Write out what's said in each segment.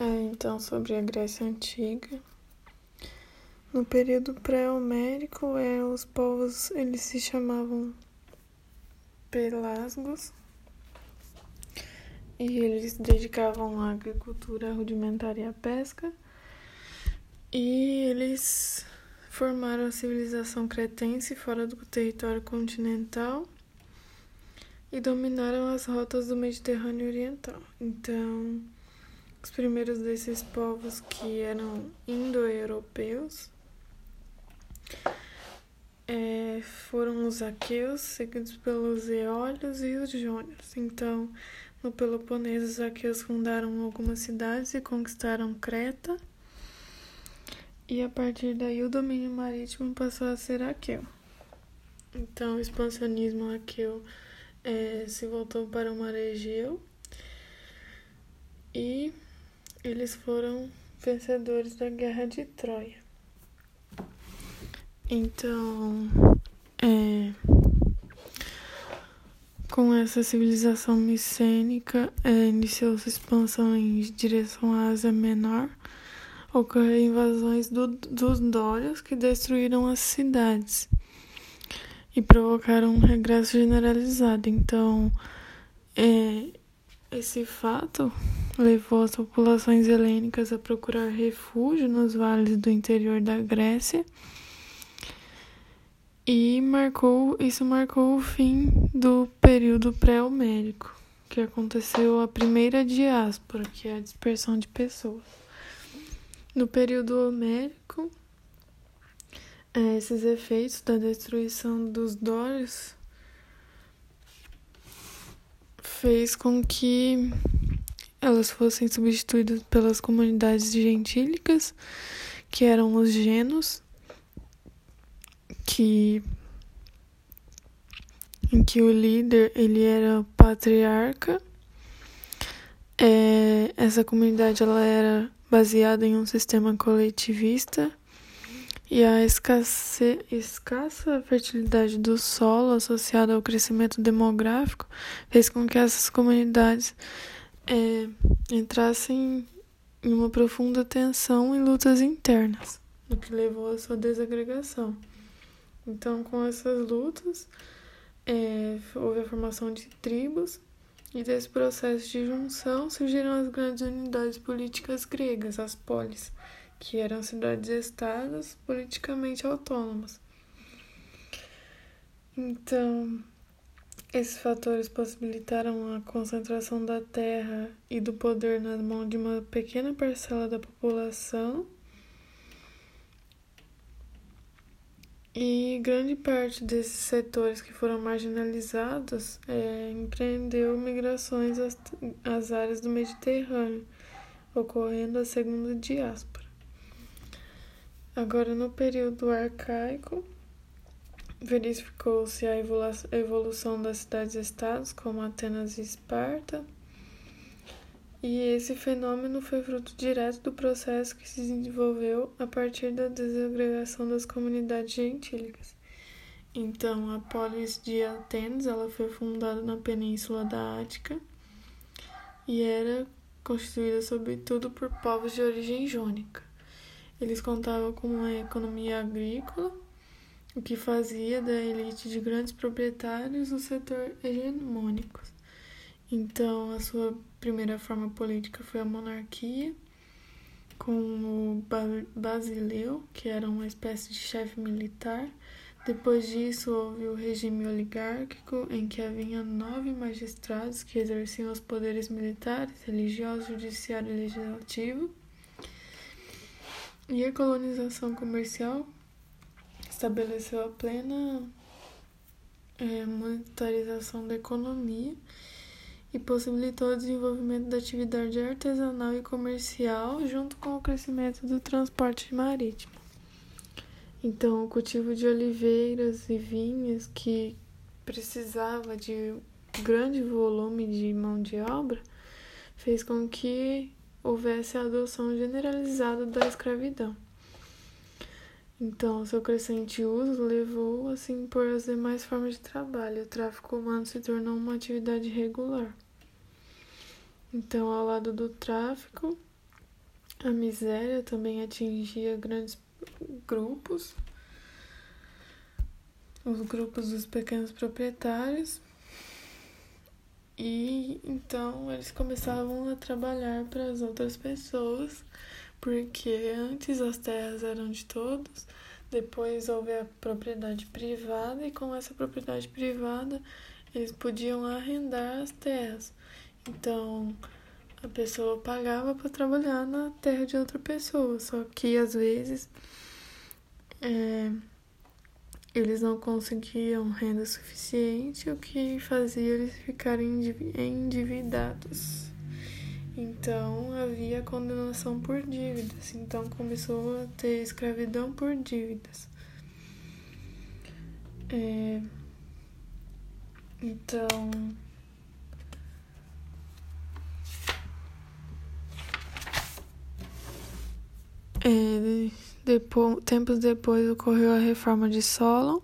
É, então, sobre a Grécia Antiga. No período pré-homérico, é, os povos eles se chamavam pelasgos e eles dedicavam à agricultura rudimentar e à pesca. E eles formaram a civilização cretense fora do território continental e dominaram as rotas do Mediterrâneo Oriental. Então, os primeiros desses povos que eram indo-europeus é, foram os aqueus, seguidos pelos eólios e os jônios. Então, no Peloponeso, os aqueus fundaram algumas cidades e conquistaram Creta. E a partir daí o domínio marítimo passou a ser aqueu. Então, o expansionismo aqueu é, se voltou para o mar Egeu e eles foram vencedores da Guerra de Troia. Então, é, com essa civilização micênica, é, iniciou-se expansão em direção à Ásia Menor. Ocorreram invasões do, dos Dórios que destruíram as cidades e provocaram um regresso generalizado. Então, é, esse fato levou as populações helênicas a procurar refúgio nos vales do interior da Grécia e marcou isso marcou o fim do período pré-homérico, que aconteceu a primeira diáspora, que é a dispersão de pessoas. No período homérico, é, esses efeitos da destruição dos dórios fez com que elas fossem substituídas pelas comunidades gentílicas, que eram os genos, que em que o líder ele era patriarca. É, essa comunidade ela era baseada em um sistema coletivista e a escasse, escassa fertilidade do solo associada ao crescimento demográfico fez com que essas comunidades é, entrassem em uma profunda tensão e lutas internas, o que levou à sua desagregação. Então, com essas lutas, é, houve a formação de tribos e desse processo de junção surgiram as grandes unidades políticas gregas, as polis que eram cidades-estados politicamente autônomas. Então, esses fatores possibilitaram a concentração da terra e do poder nas mãos de uma pequena parcela da população. E grande parte desses setores que foram marginalizados é, empreendeu migrações às, às áreas do Mediterrâneo, ocorrendo a segunda diáspora. Agora, no período arcaico, verificou-se a evolução das cidades-estados, como Atenas e Esparta, e esse fenômeno foi fruto direto do processo que se desenvolveu a partir da desagregação das comunidades gentílicas. Então, a polis de Atenas ela foi fundada na península da Ática e era constituída sobretudo por povos de origem jônica. Eles contavam com uma economia agrícola, o que fazia da elite de grandes proprietários o setor hegemônico. Então, a sua primeira forma política foi a monarquia, com o Basileu, que era uma espécie de chefe militar. Depois disso, houve o regime oligárquico, em que havia nove magistrados que exerciam os poderes militares, religiosos, judiciário e legislativo. E a colonização comercial estabeleceu a plena é, monetarização da economia e possibilitou o desenvolvimento da atividade artesanal e comercial junto com o crescimento do transporte marítimo. Então, o cultivo de oliveiras e vinhas, que precisava de grande volume de mão de obra, fez com que houvesse a adoção generalizada da escravidão. Então, seu crescente uso levou assim por as demais formas de trabalho. O tráfico humano se tornou uma atividade regular. Então, ao lado do tráfico, A miséria também atingia grandes grupos, os grupos dos pequenos proprietários, e então eles começavam a trabalhar para as outras pessoas, porque antes as terras eram de todos, depois houve a propriedade privada, e com essa propriedade privada eles podiam arrendar as terras. Então, a pessoa pagava para trabalhar na terra de outra pessoa, só que às vezes é, eles não conseguiam renda suficiente, o que fazia eles ficarem endividados. Então havia condenação por dívidas, então começou a ter escravidão por dívidas. É, então É, depois, tempos depois ocorreu a reforma de Solon,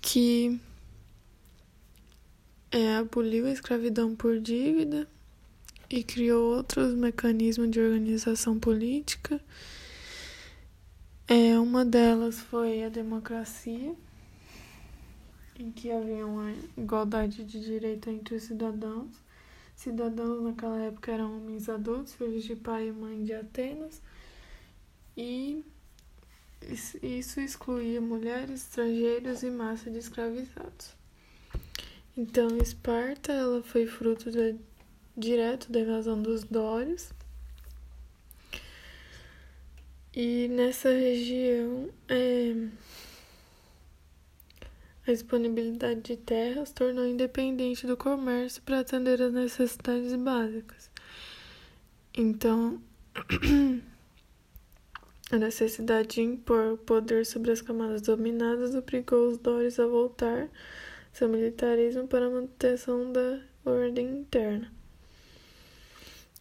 que é, aboliu a escravidão por dívida e criou outros mecanismos de organização política. É, uma delas foi a democracia, em que havia uma igualdade de direito entre os cidadãos. Cidadãos naquela época eram homens adultos, filhos de pai e mãe de Atenas e isso excluía mulheres, estrangeiros e massa de escravizados. Então, Esparta ela foi fruto de, direto da invasão dos Dórios. E nessa região, é, a disponibilidade de terras tornou independente do comércio para atender às necessidades básicas. Então, A necessidade de impor poder sobre as camadas dominadas obrigou os Dóris a voltar seu militarismo para a manutenção da ordem interna.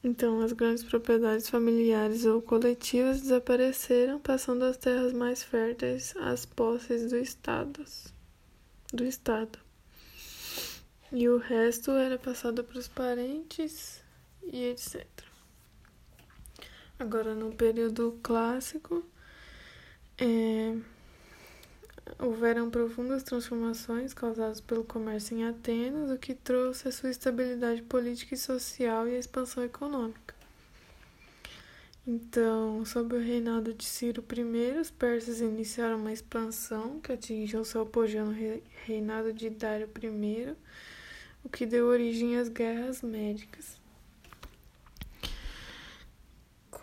Então, as grandes propriedades familiares ou coletivas desapareceram, passando as terras mais férteis às posses do Estado. Do Estado. E o resto era passado para os parentes e etc. Agora, no período clássico, é, houveram profundas transformações causadas pelo comércio em Atenas, o que trouxe a sua estabilidade política e social e a expansão econômica. Então, sob o reinado de Ciro I, os persas iniciaram uma expansão que atingiu seu apogeu no reinado de Dário I, o que deu origem às guerras médicas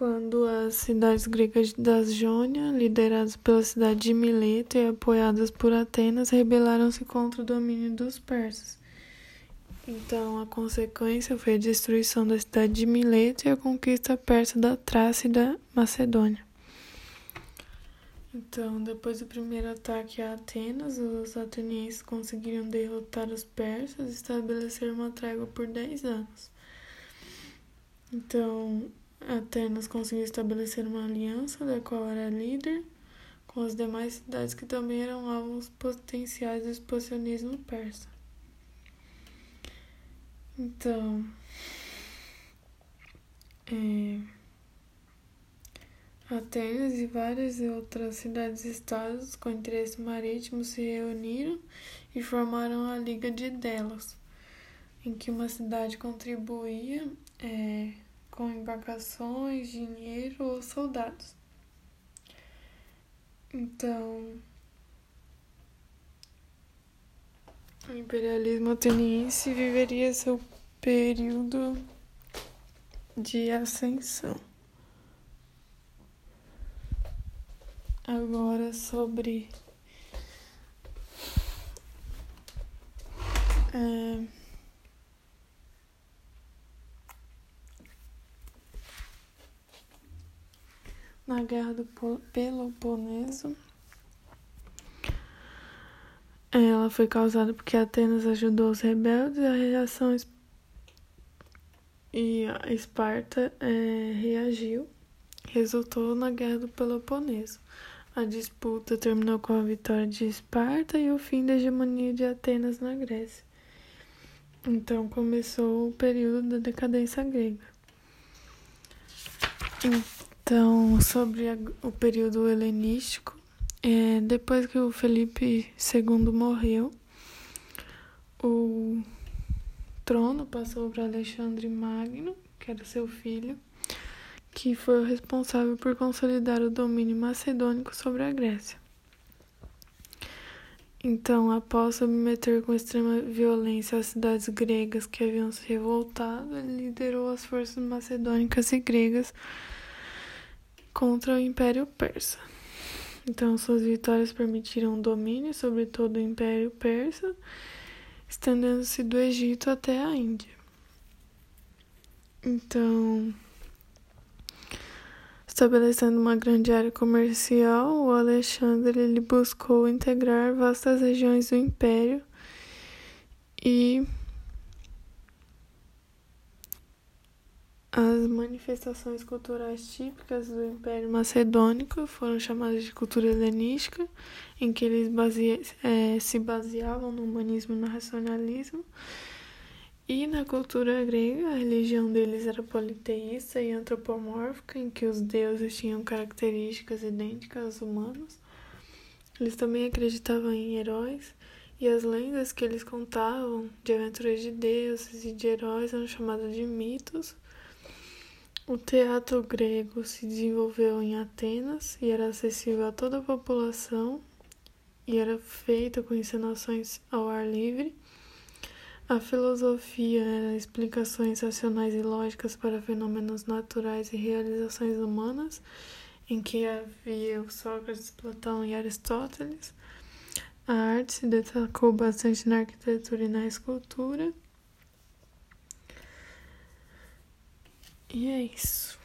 quando as cidades gregas da Jônia, lideradas pela cidade de Mileto e apoiadas por Atenas, rebelaram-se contra o domínio dos persas. Então, a consequência foi a destruição da cidade de Mileto e a conquista persa da Trácia e da Macedônia. Então, depois do primeiro ataque a Atenas, os atenienses conseguiram derrotar os persas e estabelecer uma trégua por 10 anos. Então, Atenas conseguiu estabelecer uma aliança da qual era líder com as demais cidades que também eram alvos potenciais do expansionismo persa. Então, é, Atenas e várias outras cidades-estados com interesse marítimo se reuniram e formaram a Liga de Delos, em que uma cidade contribuía é, com embarcações, dinheiro ou soldados. Então, o imperialismo ateniense viveria seu período de ascensão. Agora sobre é, na Guerra do Peloponeso. Ela foi causada porque Atenas ajudou os rebeldes e a reação e a Esparta é, reagiu. Resultou na Guerra do Peloponeso. A disputa terminou com a vitória de Esparta e o fim da hegemonia de Atenas na Grécia. Então começou o período da decadência grega. Então, sobre a, o período helenístico, é, depois que o Felipe II morreu, o trono passou para Alexandre Magno, que era seu filho, que foi o responsável por consolidar o domínio macedônico sobre a Grécia. Então, após submeter com extrema violência as cidades gregas que haviam se revoltado, ele liderou as forças macedônicas e gregas contra o Império Persa. Então, suas vitórias permitiram domínio sobre todo o Império Persa, estendendo-se do Egito até a Índia. Então, estabelecendo uma grande área comercial, o Alexandre ele buscou integrar vastas regiões do império e As manifestações culturais típicas do Império Macedônico foram chamadas de cultura helenística, em que eles é, se baseavam no humanismo e no racionalismo. E na cultura grega, a religião deles era politeísta e antropomórfica, em que os deuses tinham características idênticas aos humanos. Eles também acreditavam em heróis, e as lendas que eles contavam de aventuras de deuses e de heróis eram chamadas de mitos. O teatro grego se desenvolveu em Atenas e era acessível a toda a população e era feito com encenações ao ar livre. A filosofia era explicações racionais e lógicas para fenômenos naturais e realizações humanas, em que havia Sócrates, Platão e Aristóteles. A arte se destacou bastante na arquitetura e na escultura. E é isso.